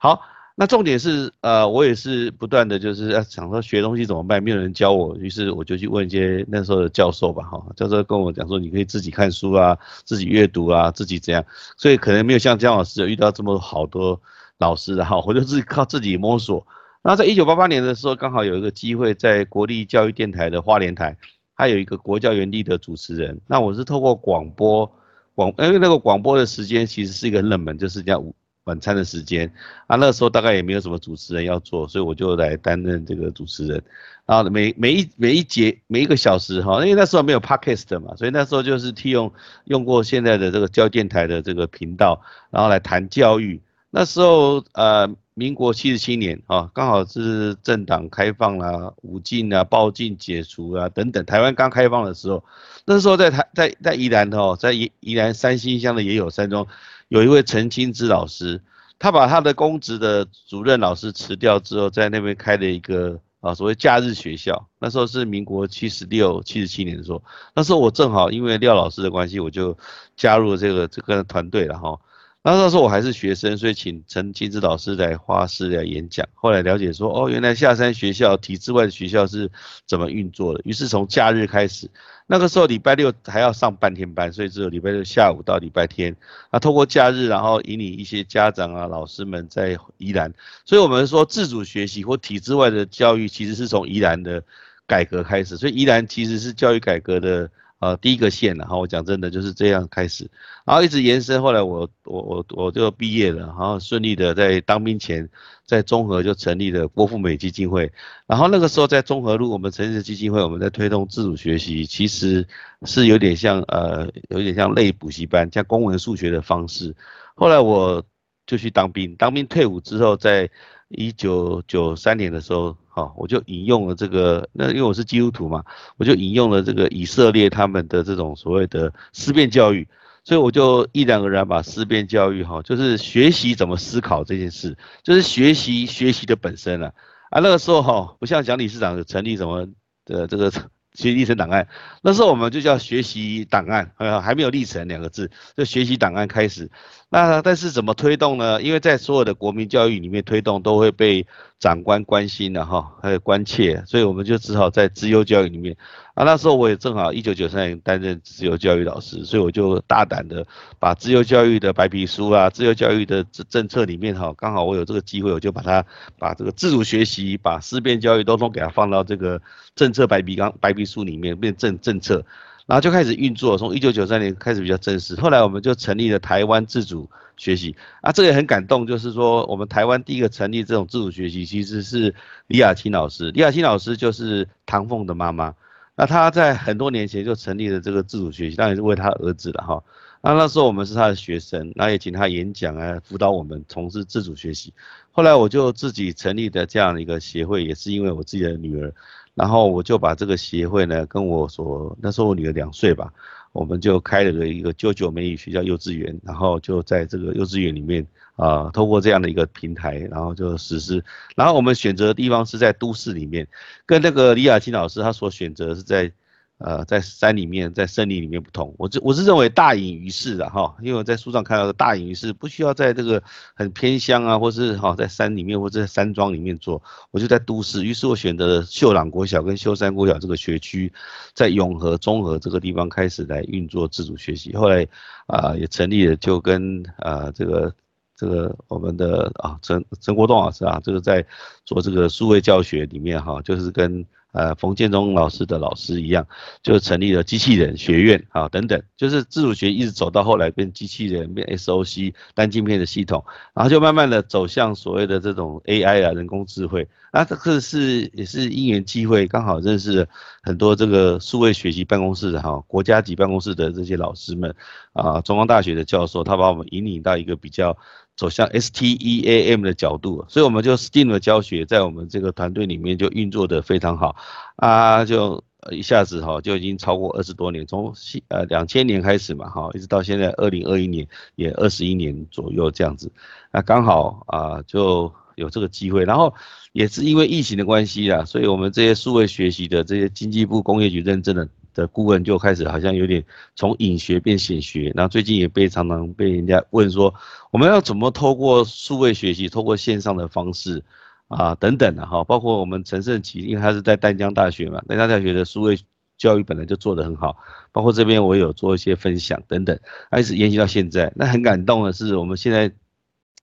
好，那重点是呃，我也是不断的就是要想说学东西怎么办，没有人教我，于是我就去问一些那时候的教授吧，哈，教授跟我讲说你可以自己看书啊，自己阅读啊，自己怎样，所以可能没有像姜老师有遇到这么好多老师哈，我就自己靠自己摸索。然后在一九八八年的时候，刚好有一个机会，在国立教育电台的花莲台，还有一个国教园地的主持人。那我是透过广播广，因为那个广播的时间其实是一个很冷门，就是叫午晚餐的时间啊。那时候大概也没有什么主持人要做，所以我就来担任这个主持人。然后每每一每一节每一个小时哈，因为那时候没有 podcast 嘛，所以那时候就是替用用过现在的这个教电台的这个频道，然后来谈教育。那时候呃。民国七十七年啊，刚好是政党开放啦、武禁啊、报禁解除啊等等，台湾刚开放的时候，那时候在台在在宜兰哦，在宜宜兰三星乡的也有山庄，有一位陈清之老师，他把他的公职的主任老师辞掉之后，在那边开了一个啊所谓假日学校，那时候是民国七十六、七十七年的时候，那时候我正好因为廖老师的关系，我就加入了这个这个团队了哈。那那时候我还是学生，所以请陈金之老师来花师来演讲。后来了解说，哦，原来下山学校体制外的学校是怎么运作的。于是从假日开始，那个时候礼拜六还要上半天班，所以只有礼拜六下午到礼拜天。那透过假日，然后引领一些家长啊、老师们在宜兰。所以我们说自主学习或体制外的教育，其实是从宜兰的改革开始。所以宜兰其实是教育改革的。呃，第一个线，然后我讲真的就是这样开始，然后一直延伸，后来我我我我就毕业了，然后顺利的在当兵前，在综合就成立了郭富美基金会，然后那个时候在综合路我们成立的基金会，我们在推动自主学习，其实是有点像呃有点像类补习班，像公文数学的方式，后来我就去当兵，当兵退伍之后，在一九九三年的时候。好，我就引用了这个，那因为我是基督徒嘛，我就引用了这个以色列他们的这种所谓的思辨教育，所以我就一两个人把思辨教育，哈，就是学习怎么思考这件事，就是学习学习的本身了。啊，那个时候哈，不像蒋理事长成立什么的这个学习历程档案，那时候我们就叫学习档案，呃，还没有历程两个字，就学习档案开始。那但是怎么推动呢？因为在所有的国民教育里面推动都会被长官关心的哈，还有关切，所以我们就只好在自由教育里面。啊，那时候我也正好一九九三年担任自由教育老师，所以我就大胆的把自由教育的白皮书啊，自由教育的政政策里面哈，刚好我有这个机会，我就把它把这个自主学习、把思辨教育都都给它放到这个政策白皮纲白皮书里面变政政策。然后就开始运作，从一九九三年开始比较正式。后来我们就成立了台湾自主学习啊，这个也很感动，就是说我们台湾第一个成立这种自主学习，其实是李雅琴老师。李雅琴老师就是唐凤的妈妈，那她在很多年前就成立了这个自主学习，当然是为她儿子了哈。那那时候我们是她的学生，那也请她演讲啊，辅导我们从事自主学习。后来我就自己成立的这样一个协会，也是因为我自己的女儿。然后我就把这个协会呢，跟我所那时候我女儿两岁吧，我们就开了个一个舅舅美语学校幼稚园，然后就在这个幼稚园里面啊，通过这样的一个平台，然后就实施。然后我们选择的地方是在都市里面，跟那个李雅琴老师他所选择是在。呃，在山里面，在森林里面不同，我这我是认为大隐于市的哈，因为我在书上看到的大隐于市，不需要在这个很偏乡啊，或是哈在山里面或者在山庄里面做，我就在都市，于是我选择了秀朗国小跟秀山国小这个学区，在永和中和这个地方开始来运作自主学习，后来啊也成立了，就跟啊这个这个我们的啊陈陈国栋老师啊，这个在做这个数位教学里面哈，就是跟。呃，冯建中老师的老师一样，就成立了机器人学院啊，等等，就是自主学一直走到后来变机器人，变 SOC 单晶片的系统，然后就慢慢的走向所谓的这种 AI 啊，人工智慧。那这个是也是因缘机会，刚好认识了很多这个数位学习办公室哈，国家级办公室的这些老师们啊，中央大学的教授，他把我们引领到一个比较。走向 STEAM 的角度，所以我们就 STEAM 的教学在我们这个团队里面就运作的非常好。啊，就一下子哈就已经超过二十多年，从呃两千年开始嘛哈，一直到现在二零二一年也二十一年左右这样子，那刚好啊就有这个机会，然后也是因为疫情的关系啊，所以我们这些数位学习的这些经济部工业局认证的的顾问就开始好像有点从隐学变显学，然后最近也被常常被人家问说，我们要怎么透过数位学习，透过线上的方式啊等等的哈，包括我们陈胜奇，因为他是在淡江大学嘛，淡江大学的数位教育本来就做得很好，包括这边我有做一些分享等等，一直延续到现在。那很感动的是，我们现在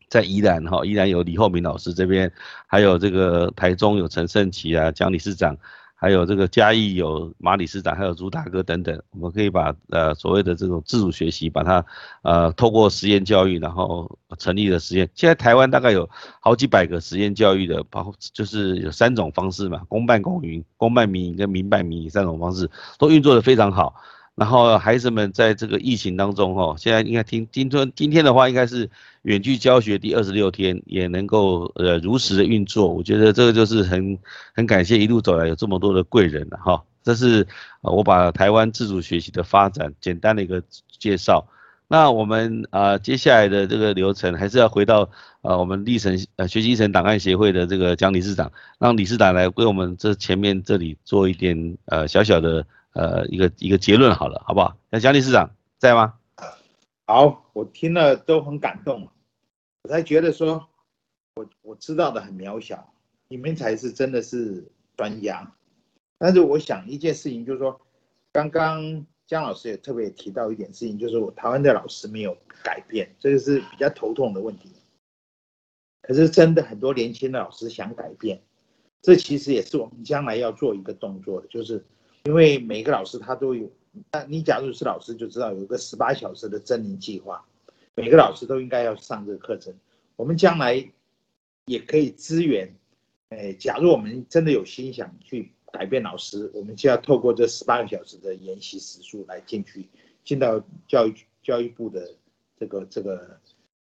在宜兰哈，宜兰有李厚明老师这边，还有这个台中有陈胜奇啊，蒋理事长。还有这个嘉义有马理事长，还有朱大哥等等，我们可以把呃所谓的这种自主学习，把它呃透过实验教育，然后成立了实验。现在台湾大概有好几百个实验教育的，包括就是有三种方式嘛，公办公营、公办民营跟民办民营三种方式都运作的非常好。然后孩子们在这个疫情当中，哈，现在应该听今天今天的话，应该是远距教学第二十六天，也能够呃如实的运作。我觉得这个就是很很感谢一路走来有这么多的贵人了，哈。这是我把台湾自主学习的发展简单的一个介绍。那我们啊接下来的这个流程还是要回到呃我们历程呃学习历程档案协会的这个蒋理事长，让理事长来为我们这前面这里做一点呃小小的。呃，一个一个结论好了，好不好？那蒋理事长在吗？好，我听了都很感动，我才觉得说，我我知道的很渺小，你们才是真的是专家。但是我想一件事情，就是说，刚刚姜老师也特别提到一点事情，就是我台湾的老师没有改变，这个是比较头痛的问题。可是真的很多年轻的老师想改变，这其实也是我们将来要做一个动作的，就是。因为每个老师他都有，那你假如是老师就知道有个十八小时的真人计划，每个老师都应该要上这个课程。我们将来也可以支援，哎，假如我们真的有心想去改变老师，我们就要透过这十八个小时的研习时数来进去，进到教育教育部的这个这个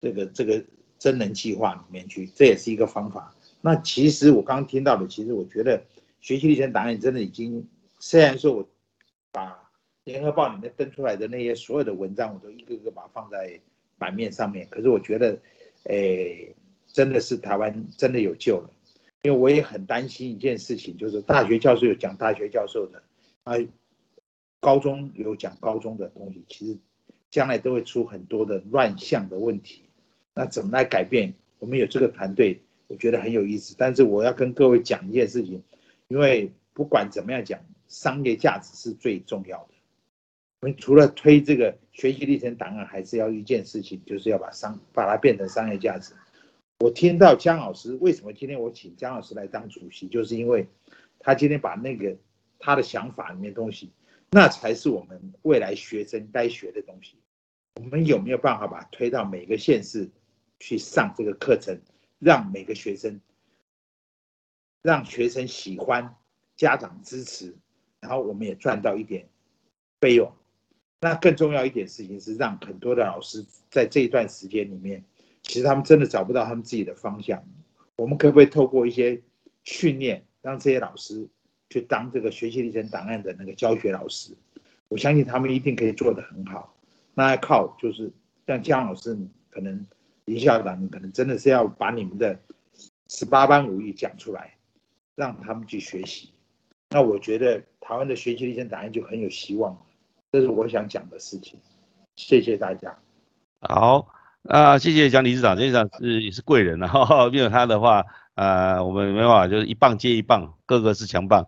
这个这个真人计划里面去，这也是一个方法。那其实我刚听到的，其实我觉得学习历程档案真的已经。虽然说我把联合报里面登出来的那些所有的文章，我都一个个把它放在版面上面，可是我觉得，诶，真的是台湾真的有救了。因为我也很担心一件事情，就是大学教授有讲大学教授的，啊，高中有讲高中的东西，其实将来都会出很多的乱象的问题。那怎么来改变？我们有这个团队，我觉得很有意思。但是我要跟各位讲一件事情，因为不管怎么样讲。商业价值是最重要的。我们除了推这个学习历程档案，还是要一件事情，就是要把商把它变成商业价值。我听到姜老师为什么今天我请姜老师来当主席，就是因为他今天把那个他的想法里面东西，那才是我们未来学生该学的东西。我们有没有办法把推到每个县市去上这个课程，让每个学生，让学生喜欢，家长支持。然后我们也赚到一点费用，那更重要一点事情是让很多的老师在这一段时间里面，其实他们真的找不到他们自己的方向。我们可不可以透过一些训练，让这些老师去当这个学习历程档案的那个教学老师？我相信他们一定可以做得很好。那要靠就是像姜老师，可能林校长，你可能真的是要把你们的十八般武艺讲出来，让他们去学习。那我觉得台湾的学习历程答案就很有希望，这是我想讲的事情。谢谢大家。好，啊谢谢蒋理事长，理事长是也是贵人啊，没有他的话，呃，我们没办法，就是一棒接一棒，个个是强棒。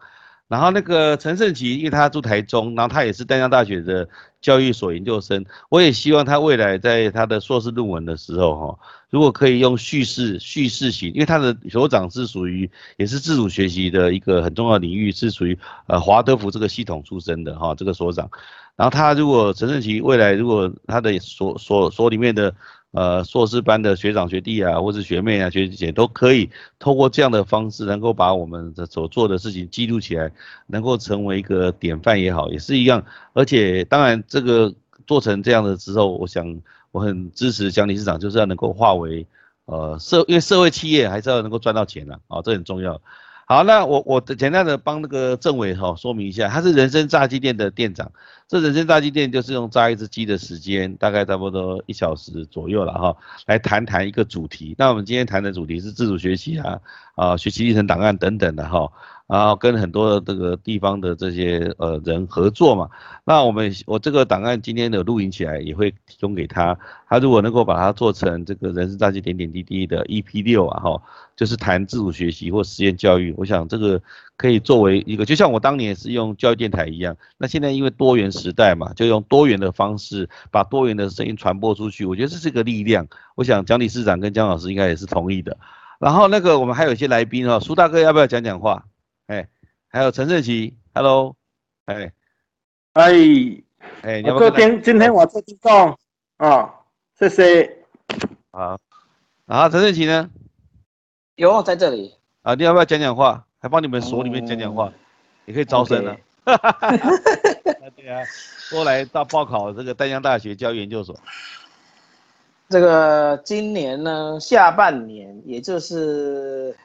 然后那个陈胜奇，因为他住台中，然后他也是丹江大学的教育所研究生，我也希望他未来在他的硕士论文的时候，哈，如果可以用叙事叙事型，因为他的所长是属于也是自主学习的一个很重要领域，是属于呃华德福这个系统出身的哈，这个所长，然后他如果陈胜奇未来如果他的所所所里面的。呃，硕士班的学长学弟啊，或是学妹啊、学姐都可以透过这样的方式，能够把我们的所做的事情记录起来，能够成为一个典范也好，也是一样。而且，当然这个做成这样的之后，我想我很支持蒋理事长，就是要能够化为呃社，因为社会企业还是要能够赚到钱的啊，这很重要。好，那我我简单的帮那个政委哈说明一下，他是人生炸鸡店的店长。这人生炸鸡店就是用炸一只鸡的时间，大概差不多一小时左右了哈，来谈谈一个主题。那我们今天谈的主题是自主学习啊，啊学习历程档案等等的哈。然后跟很多的这个地方的这些呃人合作嘛。那我们我这个档案今天的录影起来也会提供给他，他如果能够把它做成这个人生大计点点滴滴的 EP 六啊哈，就是谈自主学习或实验教育，我想这个可以作为一个，就像我当年是用教育电台一样，那现在因为多元时代嘛，就用多元的方式把多元的声音传播出去，我觉得这是个力量。我想蒋理事长跟姜老师应该也是同意的。然后那个我们还有一些来宾哦，苏大哥要不要讲讲话？哎，还有陈胜奇，Hello，哎，哎，哎，你这天今天我做听众啊，谢谢。好，然后陈胜奇呢？有在这里，啊，你要不要讲讲话？还帮你们所里面讲讲话，也可以招生啊。对啊，多来到报考这个丹江大学教育研究所。这个今年呢下半年，也就是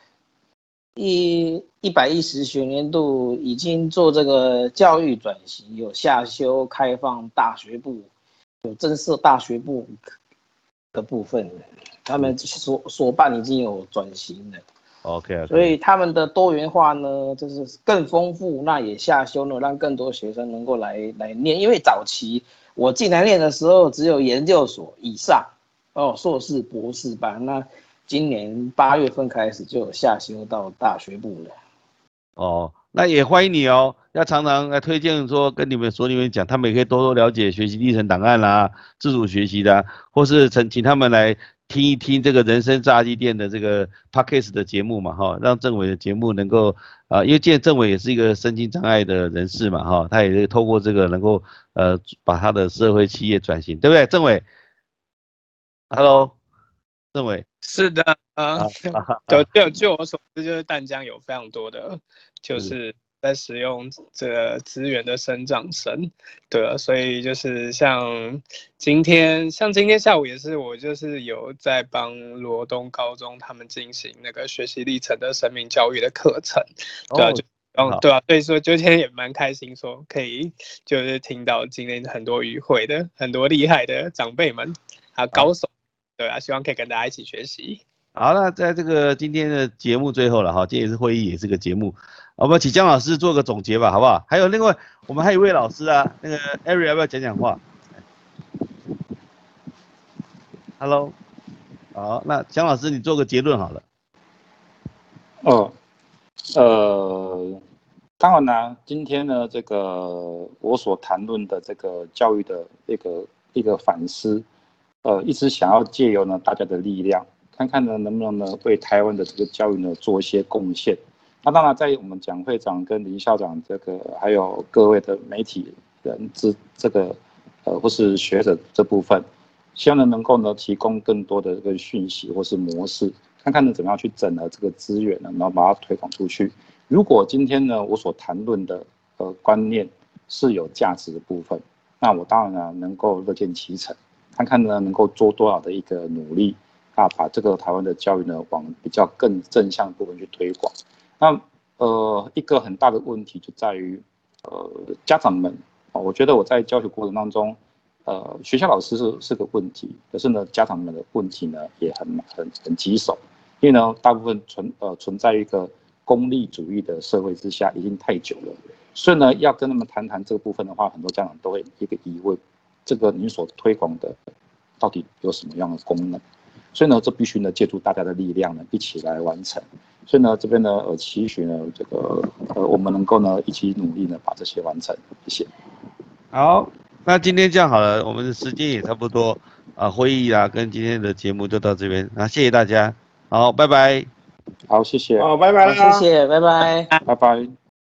一一百一十学年度，已经做这个教育转型，有下修开放大学部，有增设大学部的部分，他们所所办已经有转型了。OK，所以他们的多元化呢，就是更丰富，那也下修呢，让更多学生能够来来念。因为早期我进来念的时候，只有研究所以上，哦，硕士、博士班。那今年八月份开始就下修到大学部了。哦，那也欢迎你哦，要常常来推荐说跟你们所里面讲，他们也可以多多了解学习历程档案啦，自主学习的，或是请请他们来听一听这个人生炸鸡店的这个 podcast 的节目嘛，哈，让政委的节目能够啊、因为见政委也是一个身心障碍的人士嘛，哈，他也是透过这个能够呃把他的社会企业转型，对不对，政委？Hello，政委是的，啊啊，就就据我所知，就是淡江有非常多的，就是。在使用这个资源的生长生，对啊，所以就是像今天，像今天下午也是，我就是有在帮罗东高中他们进行那个学习历程的生命教育的课程，对啊，哦就好。嗯，对啊，所以说今天也蛮开心，说可以就是听到今天很多与会的很多厉害的长辈们，还有高手，对啊，希望可以跟大家一起学习。好，那在这个今天的节目最后了哈，今天也是会议，也是个节目，我们请姜老师做个总结吧，好不好？还有另外，我们还有一位老师啊，那个艾瑞要不要讲讲话？Hello，好，那姜老师你做个结论好了。哦，呃，当然啦，今天呢，这个我所谈论的这个教育的一个一个反思，呃，一直想要借由呢大家的力量，看看呢能不能呢为台湾的这个教育呢做一些贡献。那当然，在我们蒋会长跟林校长这个，还有各位的媒体人之这个，呃，或是学者这部分，希望呢能够呢提供更多的这个讯息或是模式，看看呢怎么样去整合这个资源呢，然后把它推广出去。如果今天呢我所谈论的呃观念是有价值的部分，那我当然呢能够乐见其成，看看呢能够做多少的一个努力啊，把这个台湾的教育呢往比较更正向的部分去推广。那呃一个很大的问题就在于呃家长们啊，我觉得我在教学过程当中。呃，学校老师是是个问题，可是呢，家长们的问题呢也很很很棘手，因为呢，大部分存呃存在一个功利主义的社会之下已经太久了，所以呢，要跟他们谈谈这个部分的话，很多家长都会一个疑问：这个你所推广的到底有什么样的功能？所以呢，这必须呢借助大家的力量呢一起来完成。所以呢，这边呢呃期许呢这个呃我们能够呢一起努力呢把这些完成。谢谢。好，那今天这样好了，我们的时间也差不多啊，会议啊跟今天的节目就到这边，那谢谢大家，好，拜拜。好，谢谢，好，拜拜。谢谢，拜拜。拜拜。